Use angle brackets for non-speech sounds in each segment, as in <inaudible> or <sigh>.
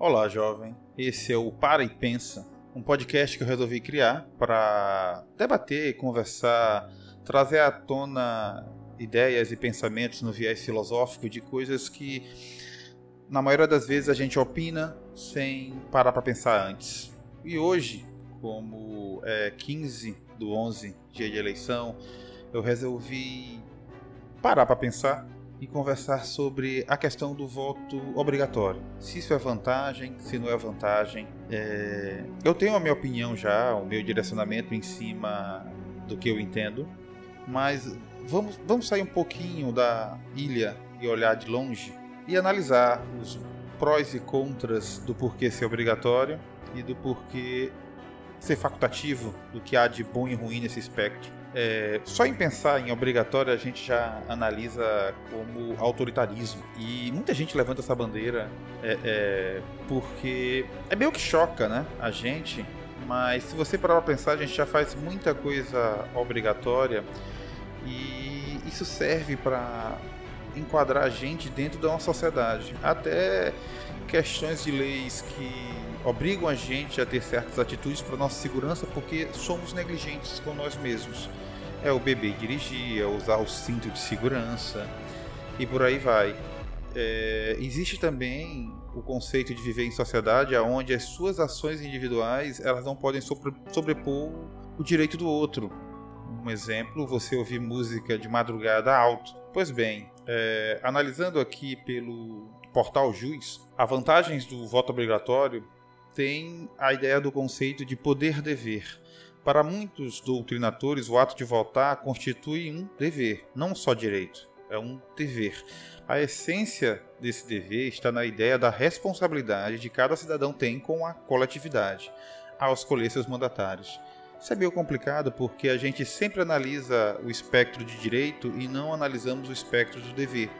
Olá, jovem. Esse é o Para e Pensa, um podcast que eu resolvi criar para debater, conversar, trazer à tona ideias e pensamentos no viés filosófico de coisas que, na maioria das vezes, a gente opina sem parar para pensar antes. E hoje, como é 15 do 11, dia de eleição, eu resolvi parar para pensar e conversar sobre a questão do voto obrigatório. Se isso é vantagem, se não é vantagem. É... Eu tenho a minha opinião já, o meu direcionamento em cima do que eu entendo, mas vamos, vamos sair um pouquinho da ilha e olhar de longe e analisar os prós e contras do porquê ser obrigatório e do porquê ser facultativo, do que há de bom e ruim nesse espectro. É, só em pensar em obrigatório a gente já analisa como autoritarismo. E muita gente levanta essa bandeira é, é, porque é meio que choca né, a gente, mas se você parar para pensar, a gente já faz muita coisa obrigatória e isso serve para enquadrar a gente dentro da nossa sociedade. Até questões de leis que obrigam a gente a ter certas atitudes para nossa segurança porque somos negligentes com nós mesmos. É o beber dirigir, é usar o cinto de segurança e por aí vai. É, existe também o conceito de viver em sociedade onde as suas ações individuais elas não podem sobre, sobrepor o direito do outro. Um exemplo, você ouvir música de madrugada alto. Pois bem, é, analisando aqui pelo portal Juiz, as vantagens do voto obrigatório tem a ideia do conceito de poder-dever. Para muitos doutrinadores, o ato de votar constitui um dever, não só direito, é um dever. A essência desse dever está na ideia da responsabilidade de cada cidadão tem com a coletividade ao escolher seus mandatários. Isso é meio complicado porque a gente sempre analisa o espectro de direito e não analisamos o espectro do dever,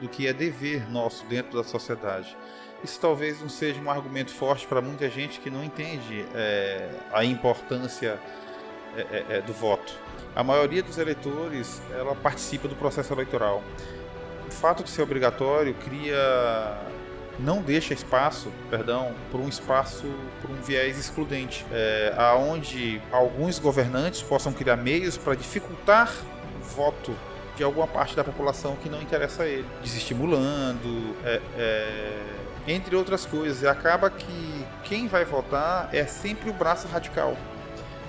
do que é dever nosso dentro da sociedade isso talvez não seja um argumento forte para muita gente que não entende é, a importância é, é, é, do voto. A maioria dos eleitores ela participa do processo eleitoral. O fato de ser obrigatório cria não deixa espaço, perdão, por um espaço, por um viés excludente, é, aonde alguns governantes possam criar meios para dificultar o voto de alguma parte da população que não interessa a ele, desestimulando, é, é, entre outras coisas. E acaba que quem vai votar é sempre o braço radical.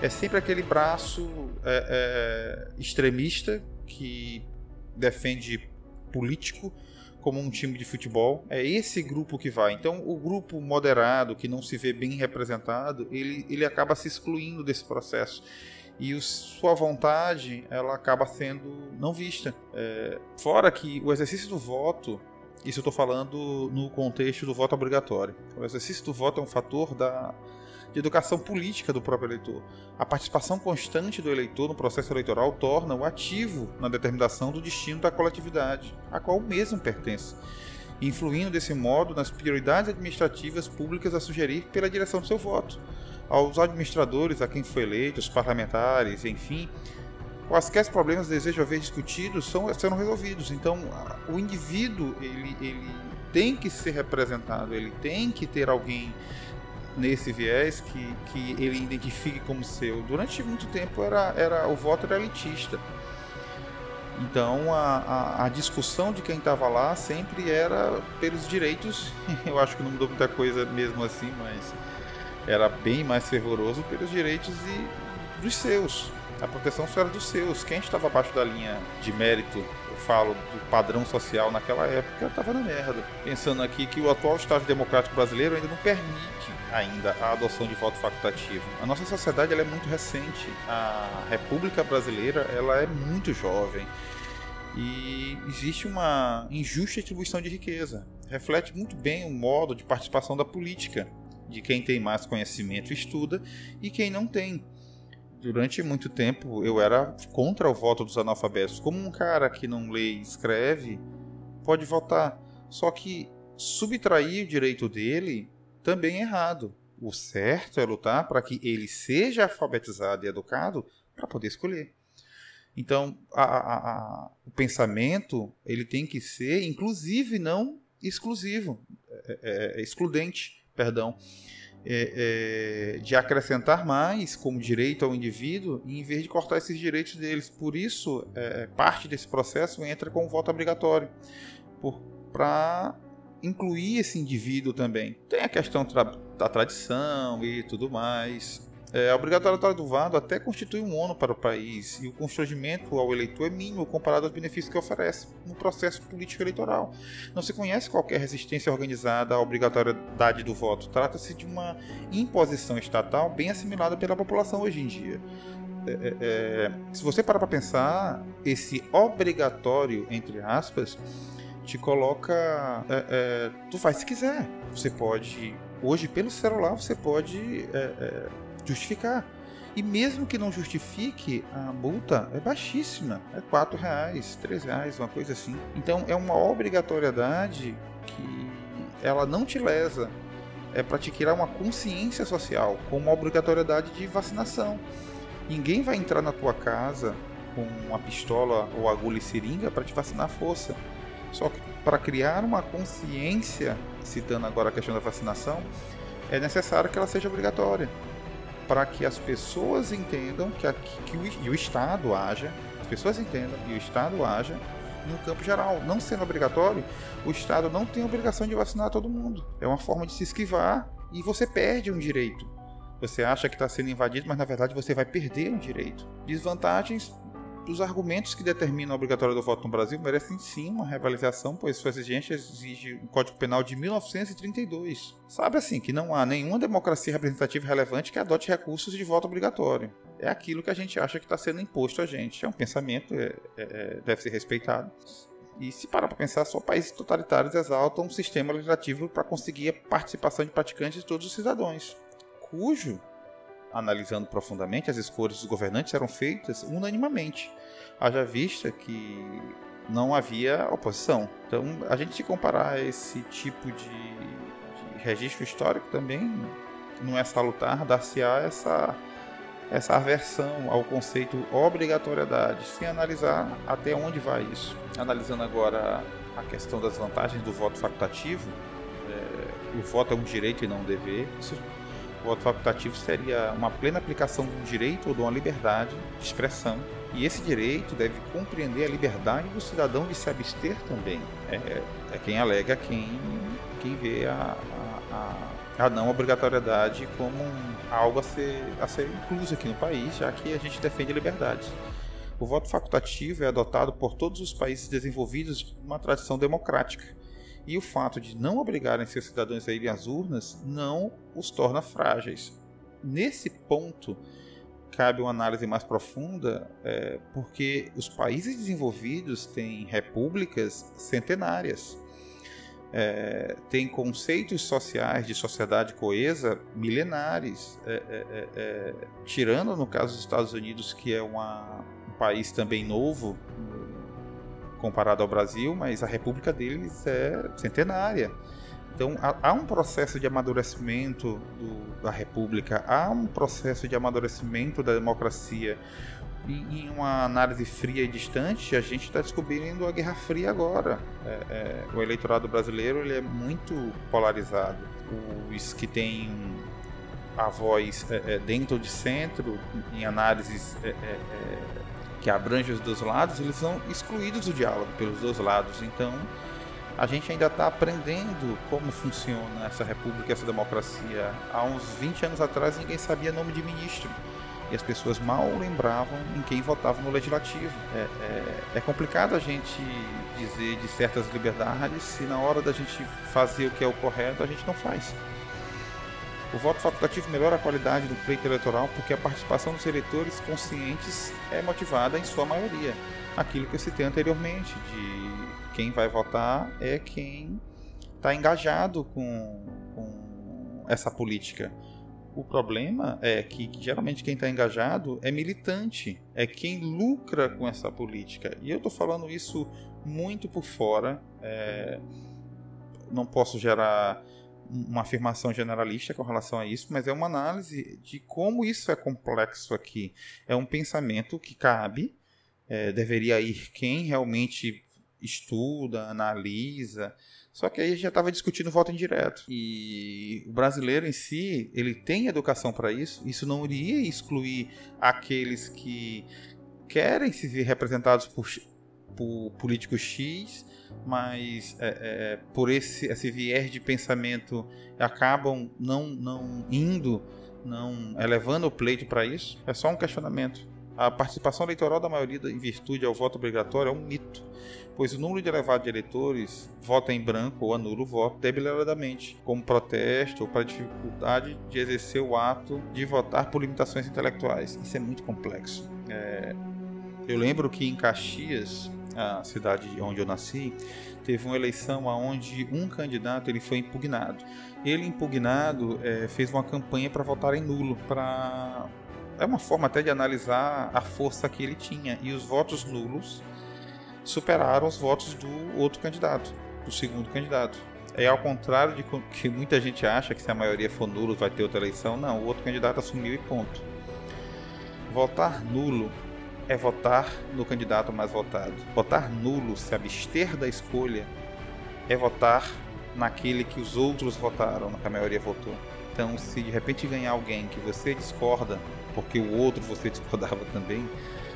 É sempre aquele braço é, é, extremista que defende político como um time de futebol. É esse grupo que vai. Então, o grupo moderado, que não se vê bem representado, ele, ele acaba se excluindo desse processo. E o, sua vontade, ela acaba sendo não vista. É, fora que o exercício do voto isso eu estou falando no contexto do voto obrigatório. O exercício do voto é um fator da, de educação política do próprio eleitor. A participação constante do eleitor no processo eleitoral torna-o ativo na determinação do destino da coletividade, a qual o mesmo pertence, influindo desse modo nas prioridades administrativas públicas a sugerir pela direção do seu voto. Aos administradores, a quem foi eleito, os parlamentares, enfim, quaisquer problemas desejam ver discutidos são, serão resolvidos. Então, o indivíduo ele, ele tem que ser representado, ele tem que ter alguém nesse viés que, que ele identifique como seu. Durante muito tempo era, era o voto era elitista. Então a, a, a discussão de quem estava lá sempre era pelos direitos. <laughs> Eu acho que não mudou muita coisa mesmo assim, mas era bem mais fervoroso pelos direitos e dos seus. A proteção só era dos seus. Quem estava abaixo da linha de mérito, eu falo, do padrão social naquela época, estava na merda. Pensando aqui que o atual Estado Democrático Brasileiro ainda não permite ainda a adoção de voto facultativo. A nossa sociedade é muito recente. A República Brasileira ela é muito jovem. E existe uma injusta distribuição de riqueza. Reflete muito bem o modo de participação da política, de quem tem mais conhecimento estuda e quem não tem durante muito tempo eu era contra o voto dos analfabetos. Como um cara que não lê e escreve pode votar, só que subtrair o direito dele também é errado. O certo é lutar para que ele seja alfabetizado e educado para poder escolher. Então, a, a, a, o pensamento ele tem que ser inclusive, não exclusivo, é, é, é excludente perdão, é, é, de acrescentar mais como direito ao indivíduo, em vez de cortar esses direitos deles. Por isso, é, parte desse processo entra com o voto obrigatório, para incluir esse indivíduo também. Tem a questão da tradição e tudo mais. É, a obrigatoriedade do voto até constitui um ônus para o país e o constrangimento ao eleitor é mínimo comparado aos benefícios que oferece no processo político eleitoral. Não se conhece qualquer resistência organizada à obrigatoriedade do voto. Trata-se de uma imposição estatal bem assimilada pela população hoje em dia. É, é, é se você parar para pensar, esse obrigatório, entre aspas, te coloca. É, é, tu faz se quiser. Você pode. Hoje, pelo celular, você pode justificar. E mesmo que não justifique, a multa é baixíssima. É 4 reais, 3 reais, uma coisa assim. Então é uma obrigatoriedade que ela não te lesa. É para te criar uma consciência social, como uma obrigatoriedade de vacinação. Ninguém vai entrar na tua casa com uma pistola ou agulha e seringa para te vacinar à força. Só que para criar uma consciência, citando agora a questão da vacinação, é necessário que ela seja obrigatória para que as pessoas entendam que, que o, e o Estado haja, as pessoas entendam e o Estado haja no campo geral. Não sendo obrigatório, o Estado não tem obrigação de vacinar todo mundo. É uma forma de se esquivar e você perde um direito. Você acha que está sendo invadido, mas na verdade você vai perder um direito. Desvantagens os argumentos que determinam a obrigatória do voto no Brasil merecem sim uma reavaliação, pois sua exigência exige um Código Penal de 1932. Sabe assim que não há nenhuma democracia representativa relevante que adote recursos de voto obrigatório. É aquilo que a gente acha que está sendo imposto a gente. É um pensamento, é, é, é deve ser respeitado. E se parar para pensar, só países totalitários exaltam um sistema legislativo para conseguir a participação de praticantes de todos os cidadãos, cujo analisando profundamente, as escolhas dos governantes eram feitas unanimamente. Haja vista que não havia oposição. Então, a gente se comparar esse tipo de, de registro histórico também não é salutar, dar-se-á essa, essa aversão ao conceito obrigatoriedade, sem analisar até onde vai isso. Analisando agora a questão das vantagens do voto facultativo, é, o voto é um direito e não um dever. Isso voto facultativo seria uma plena aplicação de um direito ou de uma liberdade de expressão. E esse direito deve compreender a liberdade do cidadão de se abster também. É, é quem alega quem, quem vê a, a, a não obrigatoriedade como um, algo a ser, a ser incluso aqui no país, já que a gente defende a liberdade. O voto facultativo é adotado por todos os países desenvolvidos numa tradição democrática e o fato de não obrigarem seus cidadãos a irem às urnas não os torna frágeis. Nesse ponto, cabe uma análise mais profunda, é, porque os países desenvolvidos têm repúblicas centenárias, é, têm conceitos sociais de sociedade coesa milenares, é, é, é, é tirando no caso dos Estados Unidos, que é uma, um país também novo comparado ao Brasil, mas a república deles é centenária. Então há, um processo de amadurecimento do, da república, há um processo de amadurecimento da democracia. E, em uma análise fria e distante, a gente está descobrindo a Guerra Fria agora. É, é, o eleitorado brasileiro ele é muito polarizado. Os que têm a voz é, é dentro de centro, em análises é, é, que abrange os dois lados, eles são excluídos do diálogo pelos dois lados. Então, a gente ainda está aprendendo como funciona essa república, essa democracia. Há uns 20 anos atrás, ninguém sabia nome de ministro. E as pessoas mal lembravam em quem votava no legislativo. É, é, é complicado a gente dizer de certas liberdades se na hora da gente fazer o que é o correto, a gente não faz. O voto facultativo melhora a qualidade do pleito eleitoral porque a participação dos eleitores conscientes é motivada em sua maioria. Aquilo que eu citei anteriormente, de quem vai votar é quem está engajado com, com essa política. O problema é que, geralmente quem está engajado é militante, é quem lucra com essa política. E eu estou falando isso muito por fora. É, não posso gerar uma afirmação generalista com relação a isso, mas é uma análise de como isso é complexo aqui. É um pensamento que cabe, é, deveria ir quem realmente estuda, analisa. Só que aí já estava discutindo voto indireto. E o brasileiro em si, ele tem educação para isso. Isso não iria excluir aqueles que querem se ver representados por, por político X, mas é, é, por esse, esse viés de pensamento acabam não, não indo, não elevando o pleito para isso. É só um questionamento. A participação eleitoral da maioria em virtude ao voto obrigatório é um mito, pois o número de elevado de eleitores vota em branco ou anula o voto deliberadamente, como protesto ou para dificuldade de exercer o ato de votar por limitações intelectuais. Isso é muito complexo. É... Eu lembro que em Caxias, a cidade onde eu nasci, teve uma eleição onde um candidato ele foi impugnado. Ele impugnado é, fez uma campanha para votar em nulo, para é uma forma até de analisar a força que ele tinha. E os votos nulos superaram os votos do outro candidato, do segundo candidato. É ao contrário de que muita gente acha que se a maioria for nulo vai ter outra eleição. Não, o outro candidato assumiu e ponto. Votar nulo é votar no candidato mais votado. Votar nulo, se abster da escolha, é votar naquele que os outros votaram, que a maioria votou. Então, se de repente ganhar alguém que você discorda porque o outro você <laughs> discordava também,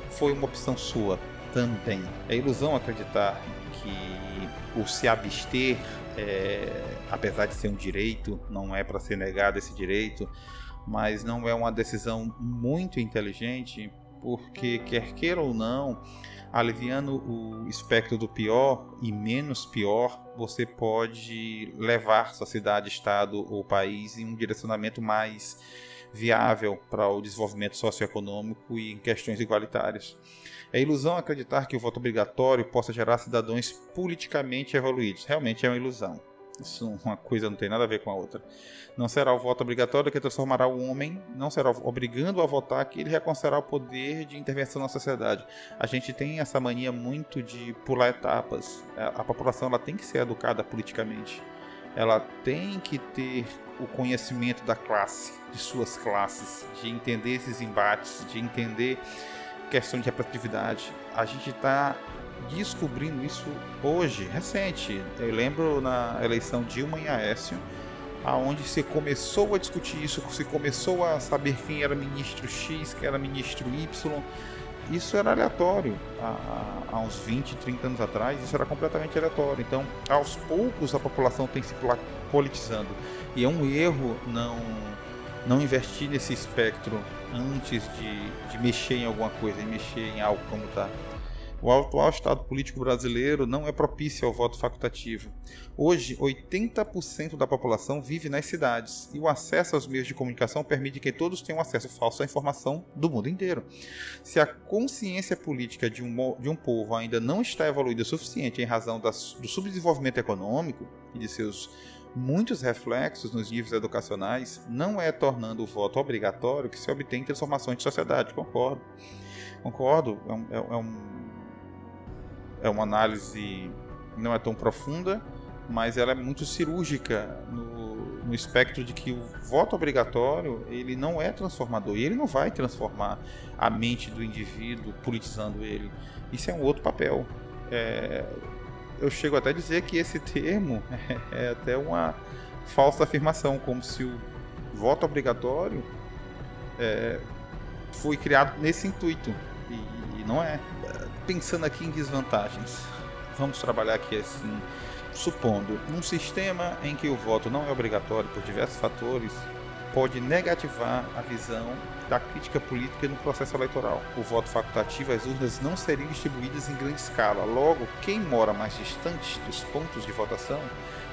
foi uma opção sua também. É ilusão acreditar que o se abster, é, apesar de ser um direito, não é para ser negado esse direito, mas não é uma decisão muito inteligente, porque quer queira ou não, aliviando o espectro do pior e menos pior, você pode levar sua cidade, estado ou país em um direcionamento mais viável para o desenvolvimento socioeconômico e em questões igualitárias. É ilusão acreditar que o voto obrigatório possa gerar cidadãos politicamente evoluídos. Realmente é uma ilusão. Isso <laughs> uma coisa não tem nada a ver com a outra. Não será o voto obrigatório que transformará o homem, não será obrigando a votar que ele reconhecerá o poder de intervenção na sociedade. A gente tem essa mania muito de pular etapas. A população ela tem que ser educada politicamente. Ela tem que ter o conhecimento da classe, de suas classes, de entender esses embates, de entender questão de representatividade. A gente está descobrindo isso hoje, recente. Eu lembro na eleição Dilma e Aécio, aonde se começou a discutir isso, se começou a saber quem era ministro X, quem era ministro Y. Isso era aleatório há, há uns 20, 30 anos atrás, isso era completamente aleatório. Então, aos poucos a população tem se politizando. E é um erro não não investir nesse espectro antes de, de mexer em alguma coisa, e mexer em algo como está. O atual estado político brasileiro não é propício ao voto facultativo. Hoje, 80% da população vive nas cidades e o acesso aos meios de comunicação permite que todos tenham acesso falso à informação do mundo inteiro. Se a consciência política de um, de um povo ainda não está evoluída o suficiente em razão das, do subdesenvolvimento econômico e de seus muitos reflexos nos níveis educacionais, não é tornando o voto obrigatório que se obtém transformações de sociedade. Concordo. Concordo. É um, é, é um é uma análise não é tão profunda, mas ela é muito cirúrgica no, no espectro de que o voto obrigatório ele não é transformador e ele não vai transformar a mente do indivíduo politizando ele. Isso é um outro papel. É, eu chego até a dizer que esse termo <laughs> é até uma falsa afirmação, como se o voto obrigatório é, foi criado nesse intuito e, e não é pensando aqui em desvantagens. Vamos trabalhar aqui assim, supondo um sistema em que o voto não é obrigatório por diversos fatores pode negativar a visão da crítica política no processo eleitoral. O voto facultativo, as urnas não seriam distribuídas em grande escala. Logo, quem mora mais distante dos pontos de votação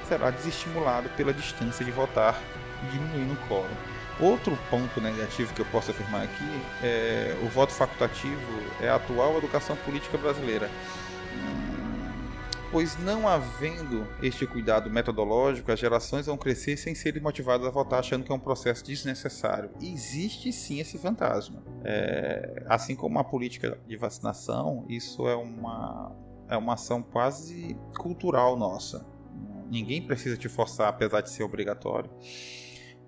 será desestimulado pela distância de votar, diminuindo o quórum. Outro ponto negativo que eu posso afirmar aqui é o voto facultativo é a atual educação política brasileira. Pois não havendo este cuidado metodológico, as gerações vão crescer sem serem motivadas a votar achando que é um processo desnecessário. Existe sim esse fantasma. É, assim como a política de vacinação, isso é uma, é uma ação quase cultural nossa. Ninguém precisa te forçar, apesar de ser obrigatório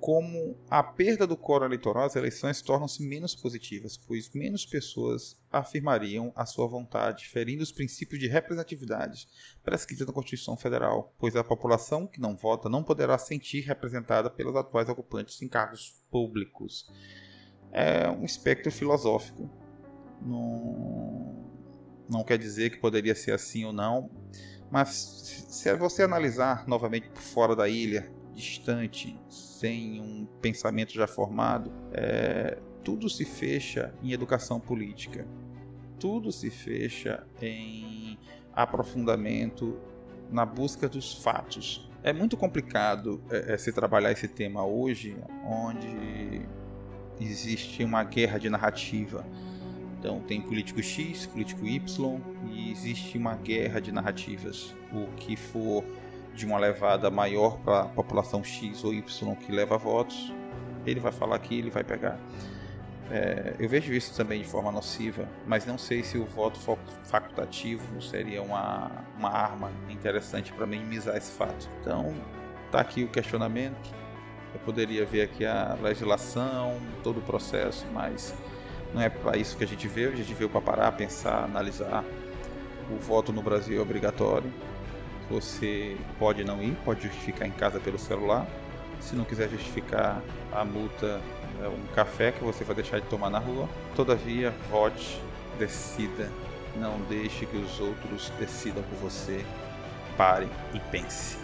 como a perda do coro eleitoral, as eleições tornam-se menos positivas, pois menos pessoas afirmariam a sua vontade, ferindo os princípios de representatividade prescritos na Constituição Federal, pois a população que não vota não poderá sentir representada pelos atuais ocupantes em cargos públicos. É um espectro filosófico. Não, não quer dizer que poderia ser assim ou não, mas se você analisar novamente por fora da ilha, distante, sem um pensamento já formado, é, tudo se fecha em educação política. Tudo se fecha em aprofundamento na busca dos fatos. É muito complicado é, é, se trabalhar esse tema hoje, onde existe uma guerra de narrativa. Então tem político X, político Y e existe uma guerra de narrativas. O que for de uma levada maior para a população X ou Y que leva votos, ele vai falar aqui, ele vai pegar. É, eu vejo isso também de forma nociva, mas não sei se o voto facultativo seria uma, uma arma interessante para minimizar esse fato. Então, tá aqui o questionamento. Eu poderia ver aqui a legislação, todo o processo, mas não é para isso que a gente veio. A gente veio para parar, pensar, analisar. O voto no Brasil é obrigatório você pode não ir, pode justificar em casa pelo celular. Se não quiser justificar a multa, é um café que você vai deixar de tomar na rua. Todavia, vote, decida. Não deixe que os outros decidam por você. Pare e pense.